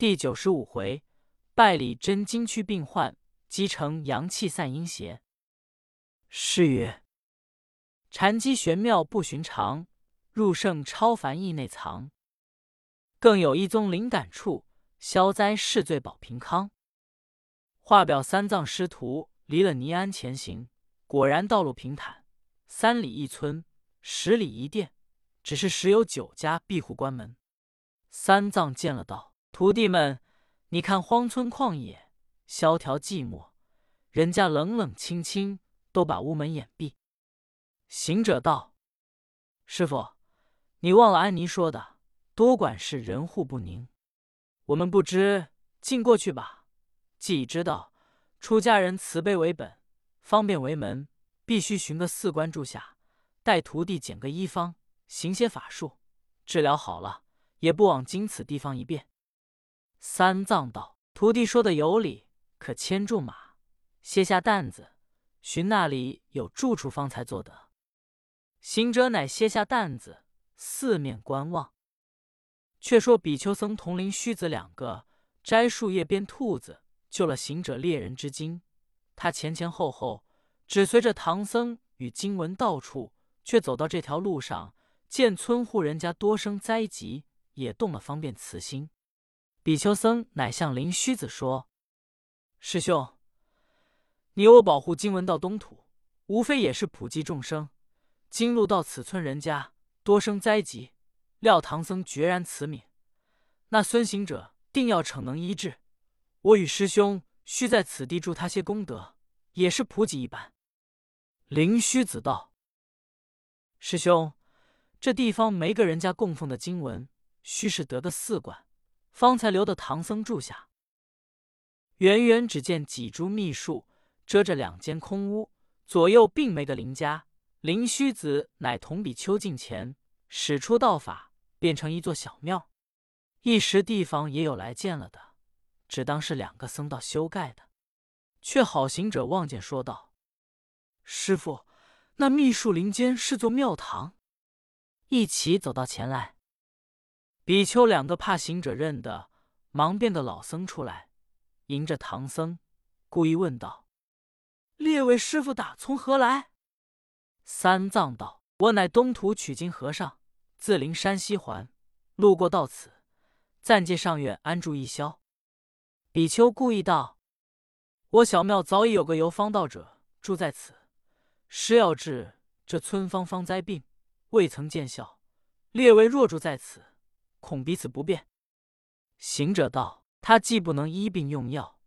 第九十五回，拜里真经祛病患，积成阳气散阴邪。诗曰：禅机玄妙不寻常，入圣超凡意内藏。更有一宗灵感处，消灾释罪保平康。画表三藏师徒离了尼庵前行，果然道路平坦，三里一村，十里一店，只是时有九家闭户关门。三藏见了道：“徒弟们，你看荒村旷野，萧条寂寞，人家冷冷清清，都把屋门掩闭。”行者道：“师傅，你忘了安妮说的，多管事，人户不宁。我们不知，进过去吧。既已知道，出家人慈悲为本，方便为门，必须寻个寺观住下，待徒弟捡个医方，行些法术，治疗好了，也不枉经此地方一遍。”三藏道：“徒弟说的有理，可牵住马，卸下担子，寻那里有住处方才做得。”行者乃卸下担子，四面观望。却说比丘僧同林虚子两个摘树叶编兔子，救了行者猎人之经。他前前后后只随着唐僧与经文到处，却走到这条路上，见村户人家多生灾疾，也动了方便慈心。比丘僧乃向灵虚子说：“师兄，你我保护经文到东土，无非也是普济众生。”今路到此村人家多生灾疾，料唐僧决然慈悯，那孙行者定要逞能医治。我与师兄须在此地助他些功德，也是普济一般。灵虚子道：“师兄，这地方没个人家供奉的经文，须是得个寺观，方才留的唐僧住下。”远远只见几株密树遮着两间空屋，左右并没个邻家。灵虚子乃同比丘近前，使出道法，变成一座小庙。一时地方也有来见了的，只当是两个僧道修盖的。却好行者望见，说道：“师傅，那密树林间是座庙堂。”一起走到前来。比丘两个怕行者认得，忙变个老僧出来，迎着唐僧，故意问道：“列位师傅打从何来？”三藏道：“我乃东土取经和尚，自灵山西还，路过到此，暂借上院安住一宵。”比丘故意道：“我小庙早已有个游方道者住在此，施药治这村方方灾病，未曾见效。列位若住在此，恐彼此不便。”行者道：“他既不能医病用药，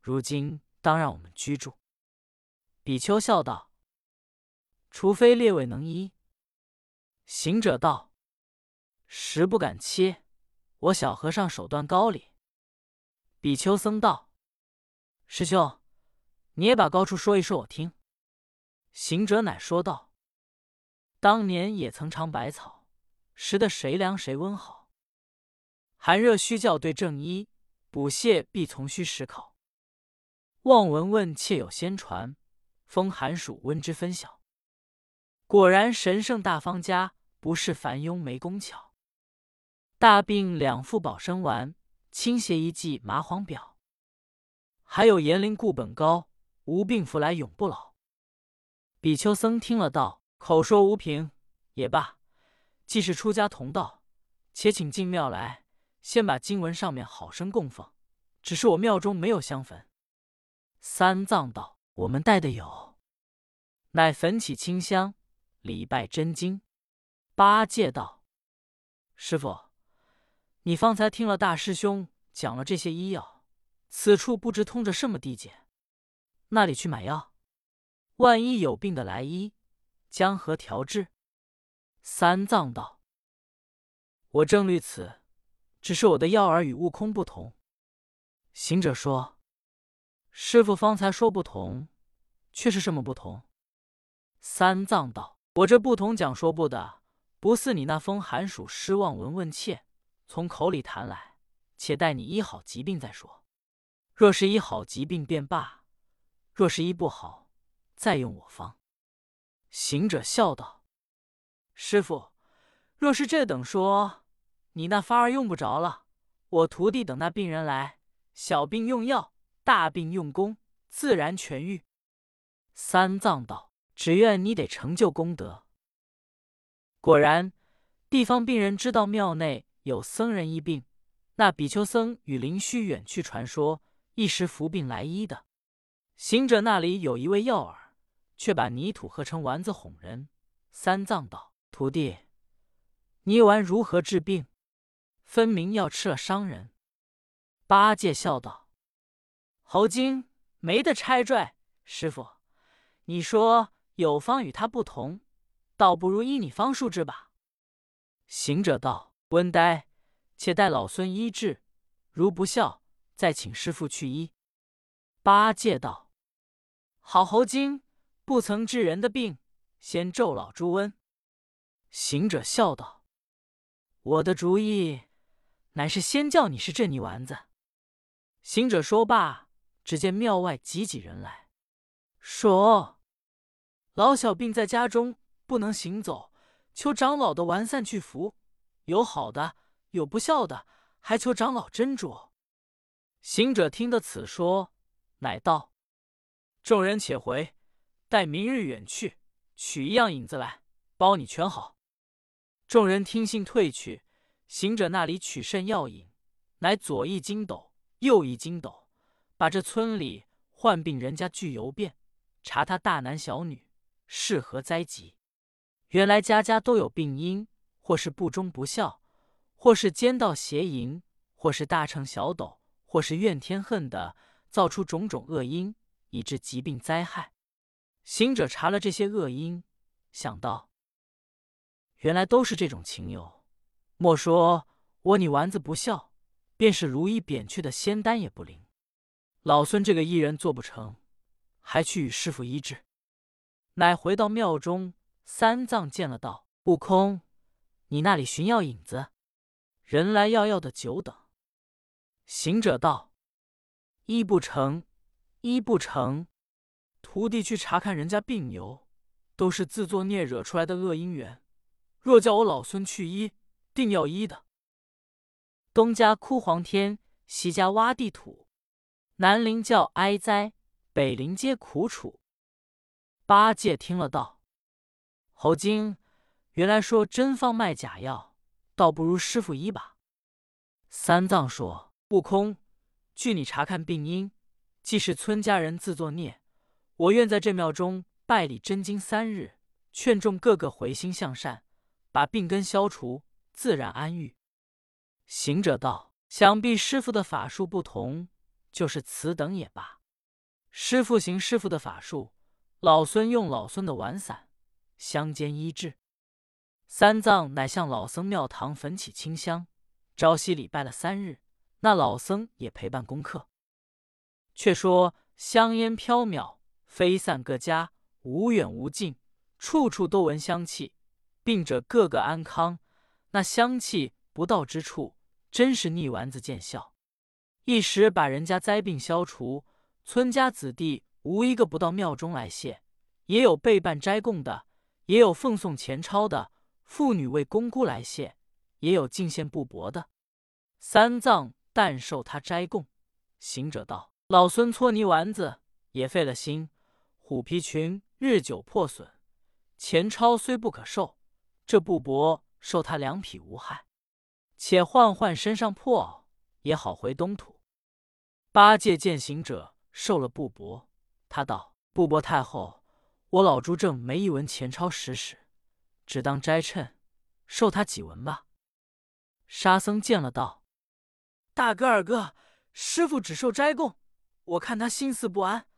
如今当让我们居住。”比丘笑道。除非列位能医，行者道：“实不敢切，我小和尚手段高哩。”比丘僧道：“师兄，你也把高处说一说，我听。”行者乃说道：“当年也曾尝百草，食得谁凉谁温好。寒热须教对正医，补泻必从虚实考。望闻问切有先传，风寒暑温之分晓。”果然神圣大方家，不是凡庸没工巧。大病两副保生丸，轻邪一剂麻黄表。还有延龄固本膏，无病服来永不老。比丘僧听了道：“口说无凭也罢，既是出家同道，且请进庙来，先把经文上面好生供奉。只是我庙中没有香焚。”三藏道：“我们带的有。”乃焚起清香。礼拜真经，八戒道：“师傅，你方才听了大师兄讲了这些医药，此处不知通着什么地界，那里去买药？万一有病的来医，将何调治？”三藏道：“我正虑此，只是我的药儿与悟空不同。”行者说：“师傅方才说不同，却是什么不同？”三藏道。我这不同讲说不的，不似你那风寒暑失望闻问切，从口里谈来，且待你医好疾病再说。若是医好疾病便罢，若是医不好，再用我方。行者笑道：“师傅，若是这等说，你那法儿用不着了。我徒弟等那病人来，小病用药，大病用功，自然痊愈。”三藏道：“只愿你得成就功德。”果然，地方病人知道庙内有僧人医病，那比丘僧与灵虚远去传说，一时服病来医的。行者那里有一位药饵，却把泥土合成丸子哄人。三藏道：“徒弟，泥丸如何治病？分明要吃了伤人。”八戒笑道：“猴精没得拆拽，师傅，你说有方与他不同。”倒不如依你方术治吧。行者道：“温呆，且待老孙医治，如不效，再请师傅去医。”八戒道：“好猴精，不曾治人的病，先咒老猪瘟。”行者笑道：“我的主意，乃是先叫你是这泥丸子。”行者说罢，只见庙外挤挤人来，说：“老小病在家中。”不能行走，求长老的完散去服。有好的，有不孝的，还求长老斟酌。行者听得此说，乃道：“众人且回，待明日远去，取一样引子来，包你全好。”众人听信退去。行者那里取甚药引，乃左一筋斗，右一筋斗，把这村里患病人家俱游遍，查他大男小女，是何灾疾。原来家家都有病因，或是不忠不孝，或是奸盗邪淫，或是大乘小斗，或是怨天恨的，造出种种恶因，以致疾病灾害。行者查了这些恶因，想到原来都是这种情由。莫说我你丸子不孝，便是如意扁去的仙丹也不灵。老孙这个艺人做不成，还去与师傅医治。乃回到庙中。三藏见了，道：“悟空，你那里寻药引子？人来要药的久等。”行者道：“医不成，医不成。徒弟去查看人家病由，都是自作孽惹出来的恶因缘。若叫我老孙去医，定要医的。东家哭黄天，西家挖地土，南邻叫哀哉，北邻皆苦楚。”八戒听了道。猴精，原来说真方卖假药，倒不如师傅医吧。三藏说：“悟空，据你查看病因，既是村家人自作孽，我愿在这庙中拜礼真经三日，劝众个个回心向善，把病根消除，自然安愈。”行者道：“想必师傅的法术不同，就是此等也罢。师傅行师傅的法术，老孙用老孙的丸散。”相间医治，三藏乃向老僧庙堂焚起清香，朝夕礼拜了三日。那老僧也陪伴功课。却说香烟飘渺，飞散各家，无远无近，处处都闻香气，病者个个安康。那香气不到之处，真是逆丸子见效，一时把人家灾病消除。村家子弟无一个不到庙中来谢，也有备办斋供的。也有奉送钱钞的妇女为公姑来谢，也有进献布帛的。三藏但受他斋供。行者道：“老孙搓泥丸子也费了心，虎皮裙日久破损，钱钞虽不可受，这布帛受他两匹无害。且换换身上破袄，也好回东土。”八戒见行者受了布帛，他道：“布帛太厚。”我老朱正没一文钱钞使使，只当斋称，受他几文吧。沙僧见了道：“大哥二哥，师傅只受斋供，我看他心思不安，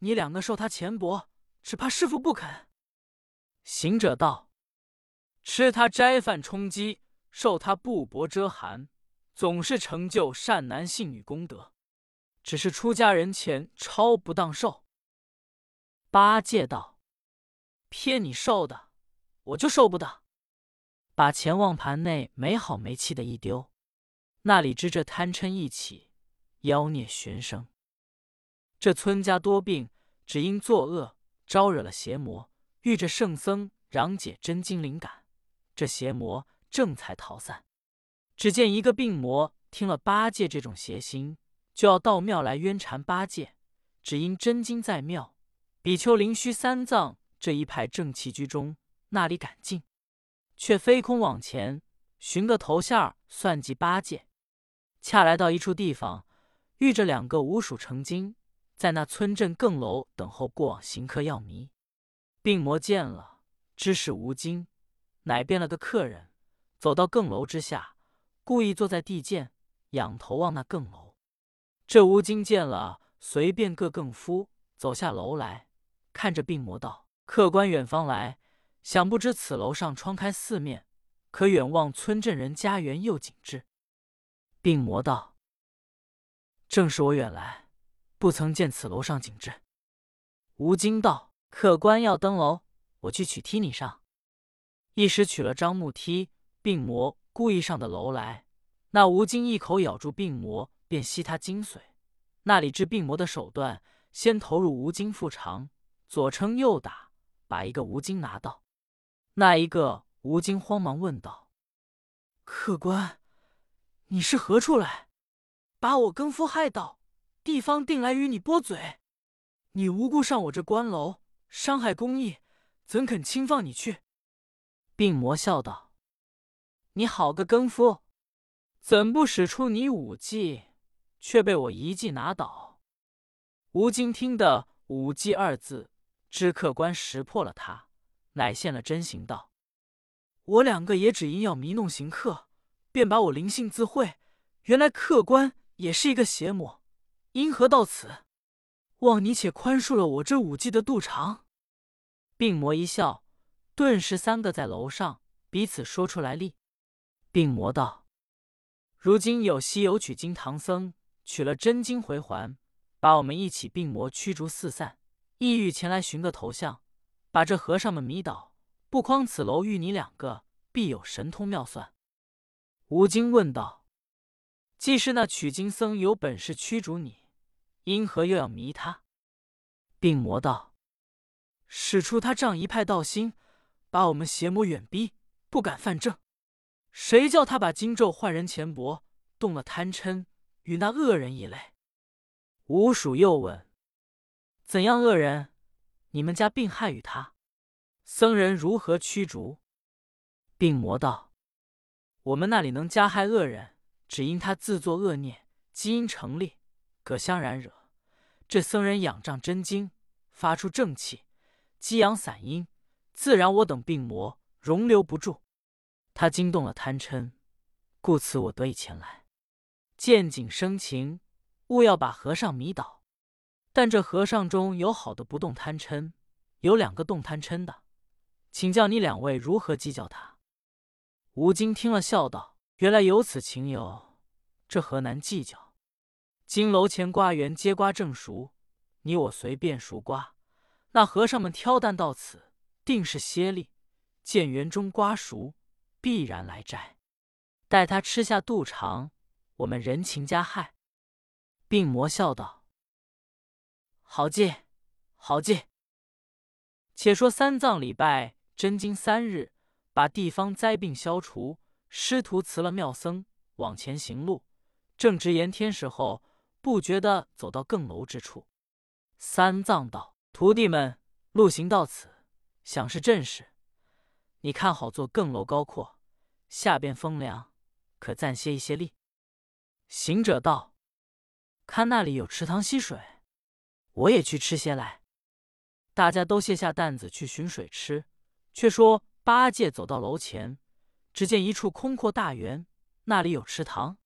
你两个受他钱帛，只怕师傅不肯。”行者道：“吃他斋饭充饥，受他布帛遮寒，总是成就善男信女功德。只是出家人钱超不当受。”八戒道：“骗你受的，我就受不得。把钱往盘内没好没气的一丢，那里知这贪嗔一起，妖孽旋生。这村家多病，只因作恶，招惹了邪魔。遇着圣僧攘解真经灵感，这邪魔正才逃散。只见一个病魔听了八戒这种邪心，就要到庙来冤缠八戒。只因真经在庙，比丘灵虚三藏这一派正气居中，那里敢进？却飞空往前，寻个头线儿算计八戒。恰来到一处地方，遇着两个五鼠成精，在那村镇更楼等候过往行客要迷。病魔见了，知是吴京，乃变了个客人，走到更楼之下，故意坐在地涧，仰头望那更楼。这吴京见了。随便个更夫走下楼来，看着病魔道：“客官远方来，想不知此楼上窗开四面，可远望村镇人家园又景致。”病魔道：“正是我远来，不曾见此楼上景致。”吴京道：“客官要登楼，我去取梯你上。”一时取了张木梯，病魔故意上的楼来，那吴京一口咬住病魔，便吸他精髓。那里治病魔的手段，先投入吴京腹肠，左撑右打，把一个吴京拿到。那一个吴京慌忙问道：“客官，你是何处来？把我更夫害到，地方定来与你拨嘴。你无故上我这官楼，伤害公义，怎肯轻放你去？”病魔笑道：“你好个更夫，怎不使出你武技？”却被我一记拿倒。吴京听得“武技”二字，知客官识破了他，乃现了真形道：“我两个也只因要迷弄行客，便把我灵性自会。原来客官也是一个邪魔，因何到此？望你且宽恕了我这武技的肚肠。”病魔一笑，顿时三个在楼上彼此说出来例。病魔道：“如今有西游取经唐僧。”取了真经回还，把我们一起病魔驱逐四散，意欲前来寻个头像，把这和尚们迷倒。不匡此楼遇你两个，必有神通妙算。吴京问道：“既是那取经僧有本事驱逐你，因何又要迷他？”病魔道：“使出他仗一派道心，把我们邪魔远逼，不敢犯正。谁叫他把经咒换人钱帛，动了贪嗔。”与那恶人一类，吴蜀又问：“怎样恶人？你们家病害与他，僧人如何驱逐？”病魔道：“我们那里能加害恶人，只因他自作恶孽，基因成立，葛香染惹。这僧人仰仗真经，发出正气，激阳散阴，自然我等病魔容留不住。他惊动了贪嗔，故此我得以前来。”见景生情，勿要把和尚迷倒。但这和尚中有好的不动贪嗔，有两个动贪嗔的，请教你两位如何计较他？吴京听了，笑道：“原来有此情由，这何难计较？金楼前瓜园皆瓜正熟，你我随便熟瓜。那和尚们挑担到此，定是歇力。见园中瓜熟，必然来摘。待他吃下肚肠。”我们人情加害，病魔笑道：“好计，好计。且说三藏礼拜真经三日，把地方灾病消除，师徒辞了庙僧，往前行路。正值炎天时候，不觉得走到更楼之处。三藏道：“徒弟们，路行到此，想是正事。你看好做更楼高阔，下边风凉，可暂歇一些力。”行者道：“看那里有池塘溪水，我也去吃些来。”大家都卸下担子去寻水吃。却说八戒走到楼前，只见一处空阔大园，那里有池塘。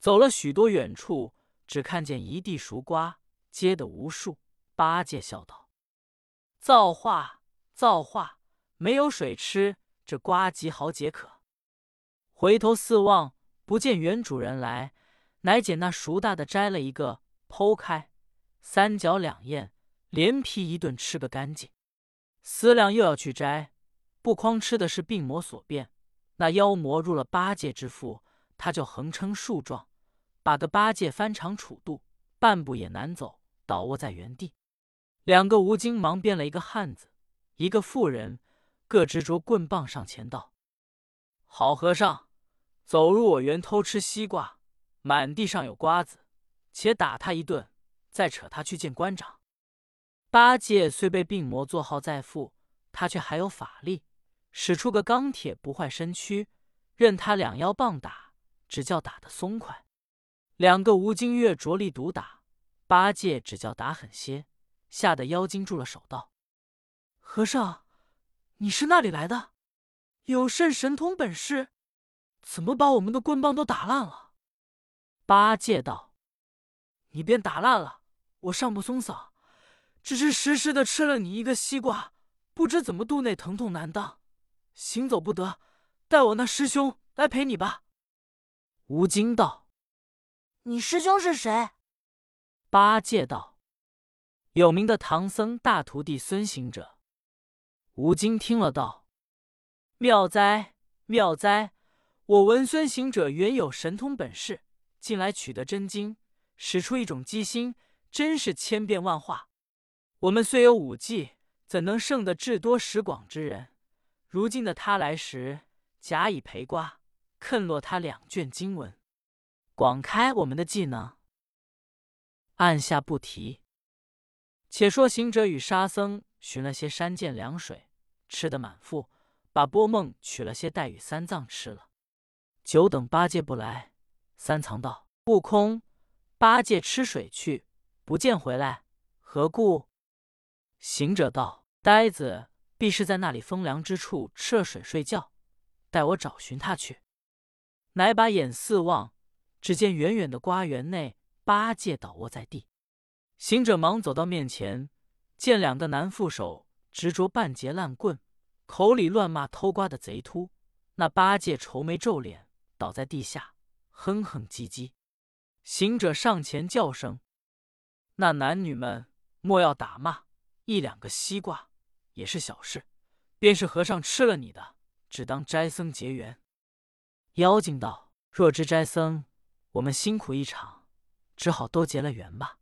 走了许多远处，只看见一地熟瓜，结的无数。八戒笑道：“造化，造化！没有水吃，这瓜极好解渴。”回头四望，不见原主人来。乃捡那熟大的摘了一个，剖开，三角两咽，连皮一顿吃个干净。思量又要去摘，不匡吃的是病魔所变，那妖魔入了八戒之腹，他就横撑竖撞，把个八戒翻肠杵肚，半步也难走，倒卧在原地。两个吴京忙变了一个汉子，一个妇人，各执着棍棒上前道：“好和尚，走入我园偷吃西瓜。”满地上有瓜子，且打他一顿，再扯他去见官长。八戒虽被病魔作号在腹，他却还有法力，使出个钢铁不坏身躯，任他两腰棒打，只叫打得松快。两个吴金月着力毒打，八戒只叫打狠些，吓得妖精住了手，道：“和尚，你是那里来的？有甚神通本事？怎么把我们的棍棒都打烂了？”八戒道：“你便打烂了，我尚不松嗓。”只是时时的吃了你一个西瓜，不知怎么肚内疼痛难当，行走不得。待我那师兄来陪你吧。吴京道：“你师兄是谁？”八戒道：“有名的唐僧大徒弟孙行者。”吴京听了道：“妙哉妙哉！我闻孙行者原有神通本事，近来取得真经，使出一种机心，真是千变万化。”我们虽有武技，怎能胜得智多识广之人？如今的他来时，假以陪瓜，啃落他两卷经文，广开我们的技能。按下不提。且说行者与沙僧寻了些山涧凉水，吃得满腹，把波梦取了些带与三藏吃了。久等八戒不来，三藏道：“悟空，八戒吃水去，不见回来，何故？”行者道：“呆子必是在那里风凉之处吃了水睡觉，待我找寻他去。”乃把眼四望，只见远远的瓜园内，八戒倒卧在地。行者忙走到面前，见两个男副手执着半截烂棍，口里乱骂偷瓜的贼秃。那八戒愁眉皱脸，倒在地下，哼哼唧唧。行者上前叫声：“那男女们莫要打骂。”一两个西瓜也是小事，便是和尚吃了你的，只当斋僧结缘。妖精道：“若知斋僧，我们辛苦一场，只好都结了缘吧。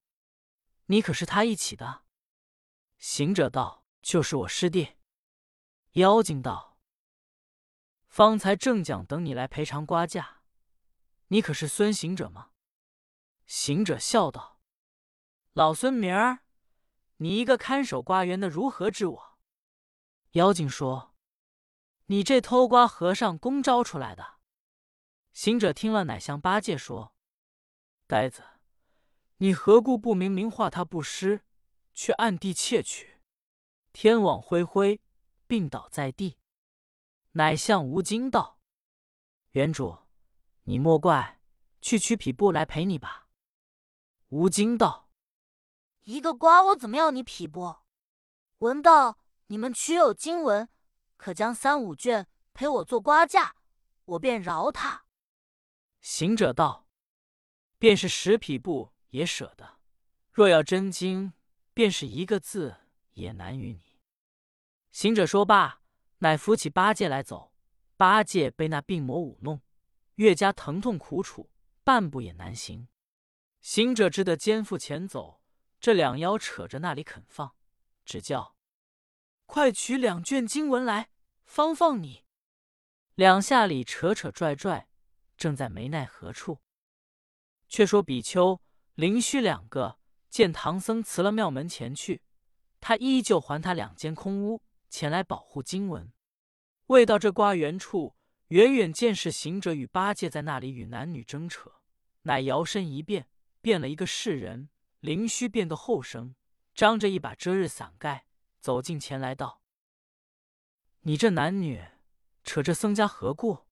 你可是他一起的？”行者道：“就是我师弟。”妖精道：“方才正讲等你来赔偿瓜价，你可是孙行者吗？”行者笑道：“老孙明儿。”你一个看守瓜园的，如何治我？妖精说：“你这偷瓜和尚公招出来的。”行者听了，乃向八戒说：“呆子，你何故不明明化他不施，却暗地窃取？”天网恢恢，病倒在地，乃向吴京道：“原主，你莫怪，去取匹布来陪你吧。”吴京道。一个瓜，我怎么要你匹布？闻道你们取有经文，可将三五卷陪我做瓜架，我便饶他。行者道：“便是十匹布也舍得，若要真经，便是一个字也难与你。”行者说罢，乃扶起八戒来走。八戒被那病魔舞弄，越加疼痛苦楚，半步也难行。行者只得肩负前走。这两妖扯着那里肯放，只叫快取两卷经文来，方放你。两下里扯扯拽拽，正在没奈何处。却说比丘、灵虚两个见唐僧辞了庙门前去，他依旧还他两间空屋前来保护经文。未到这瓜园处，远远见是行者与八戒在那里与男女争扯，乃摇身一变，变了一个世人。灵虚变个后生，张着一把遮日伞盖，走近前来道：“你这男女扯这僧家何故？”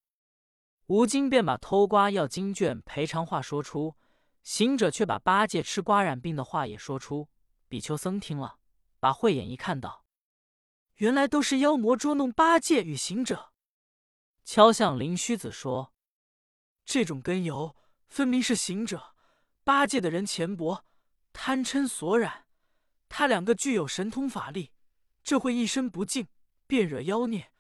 吴京便把偷瓜要经卷赔偿话说出，行者却把八戒吃瓜染病的话也说出。比丘僧听了，把慧眼一看，道：“原来都是妖魔捉弄八戒与行者。”敲向灵虚子说：“这种根由，分明是行者、八戒的人钱帛。”贪嗔所染，他两个具有神通法力，这会一身不净，便惹妖孽。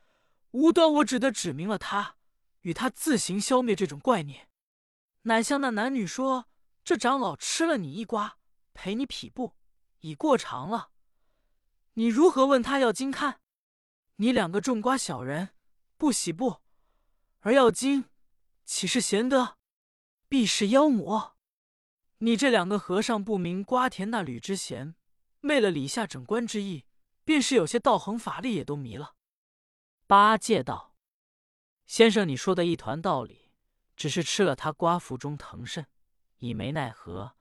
无端我只得指明了他，与他自行消灭这种怪孽。乃向那男女说：“这长老吃了你一瓜，赔你匹布，已过长了。你如何问他要金看？你两个种瓜小人，不喜不而要金，岂是贤德？”必是妖魔。你这两个和尚不明瓜田那吕之贤昧了李下整官之意，便是有些道行法力也都迷了。”八戒道：“先生，你说的一团道理，只是吃了他瓜腹中疼甚，已没奈何，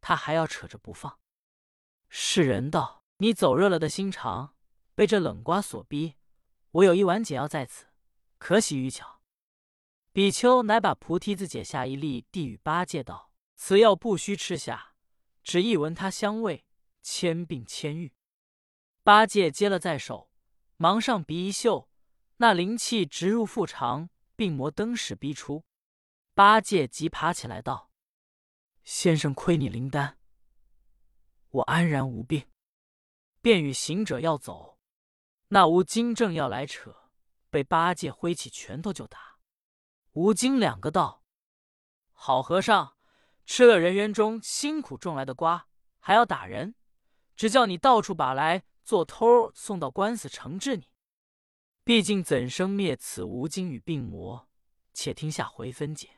他还要扯着不放。”世人道：“你走热了的心肠，被这冷瓜所逼。我有一碗解药在此，可喜愚巧。”比丘乃把菩提子解下一粒，递与八戒道：“此药不须吃下，只一闻它香味，千病千愈。”八戒接了在手，忙上鼻一嗅，那灵气直入腹肠，病魔登时逼出。八戒急爬起来道：“先生亏你灵丹。”我安然无病，便与行者要走。那吴京正要来扯，被八戒挥起拳头就打。吴京两个道：“好和尚，吃了人园中辛苦种来的瓜，还要打人？只叫你到处把来做偷，送到官司惩治你。毕竟怎生灭此吴京与病魔？且听下回分解。”